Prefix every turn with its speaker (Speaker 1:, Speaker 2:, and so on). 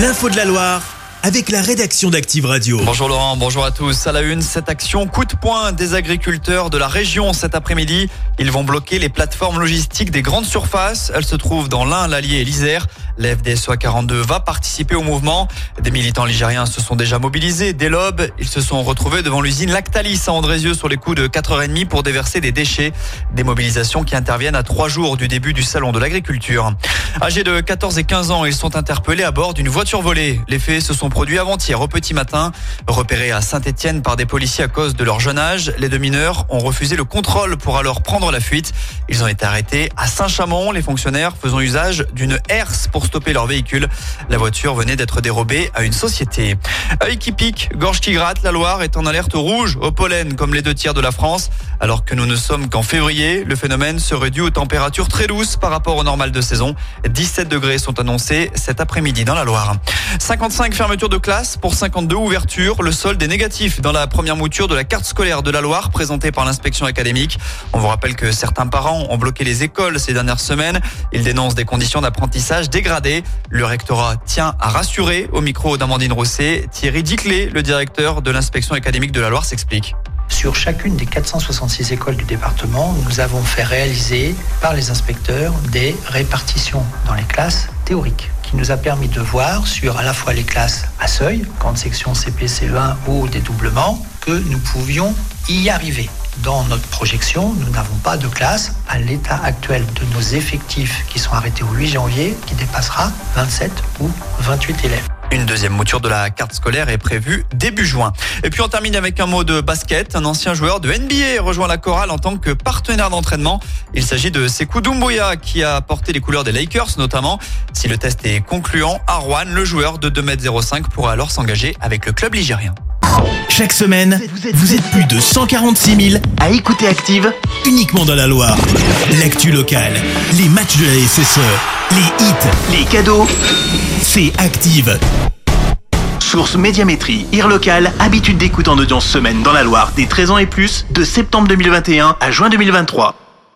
Speaker 1: L'info de la Loire avec la rédaction d'Active Radio.
Speaker 2: Bonjour Laurent, bonjour à tous. À la une, cette action coup de poing des agriculteurs de la région cet après-midi. Ils vont bloquer les plateformes logistiques des grandes surfaces. Elles se trouvent dans l'Ain, l'Allier et l'Isère. L'FDSOA 42 va participer au mouvement. Des militants ligériens se sont déjà mobilisés. Dès l'aube, ils se sont retrouvés devant l'usine Lactalis à Andrézieux sur les coups de 4h30 pour déverser des déchets. Des mobilisations qui interviennent à trois jours du début du salon de l'agriculture. Âgés de 14 et 15 ans, ils sont interpellés à bord d'une voiture volée. Les faits se sont produits avant-hier au petit matin. Repérés à Saint-Etienne par des policiers à cause de leur jeune âge, les deux mineurs ont refusé le contrôle pour alors prendre la fuite. Ils ont été arrêtés à Saint-Chamond, les fonctionnaires faisant usage d'une herse pour stopper leur véhicule. La voiture venait d'être dérobée à une société. Œil qui pique, gorge qui gratte, la Loire est en alerte rouge au pollen comme les deux tiers de la France. Alors que nous ne sommes qu'en février, le phénomène serait dû aux températures très douces par rapport au normal de saison. 17 degrés sont annoncés cet après-midi dans la Loire. 55 fermetures de classe pour 52 ouvertures. Le solde est négatif dans la première mouture de la carte scolaire de la Loire présentée par l'inspection académique. On vous rappelle que certains parents ont bloqué les écoles ces dernières semaines. Ils dénoncent des conditions d'apprentissage dégradées. Le rectorat tient à rassurer au micro d'Amandine Rosset. Thierry Diclé, le directeur de l'inspection académique de la Loire, s'explique.
Speaker 3: Sur chacune des 466 écoles du département, nous avons fait réaliser par les inspecteurs des répartitions dans les classes théoriques qui nous a permis de voir sur à la fois les classes à seuil, grande section CP, CE1 ou dédoublement, que nous pouvions y arriver. Dans notre projection, nous n'avons pas de classe à l'état actuel de nos effectifs qui sont arrêtés au 8 janvier qui dépassera 27 ou 28 élèves.
Speaker 2: Une deuxième mouture de la carte scolaire est prévue début juin. Et puis on termine avec un mot de basket. Un ancien joueur de NBA rejoint la chorale en tant que partenaire d'entraînement. Il s'agit de Sekou Doumbouya qui a porté les couleurs des Lakers notamment. Si le test est concluant, Arwan, le joueur de 2m05, pourra alors s'engager avec le club ligérien.
Speaker 1: Chaque semaine, vous êtes plus de 146 000 à écouter Active uniquement dans la Loire. L'actu locale, les matchs de la SSE, les hits, les cadeaux, c'est Active. Source Médiamétrie, IR local, habitude d'écoute en audience semaine dans la Loire des 13 ans et plus, de septembre 2021 à juin 2023.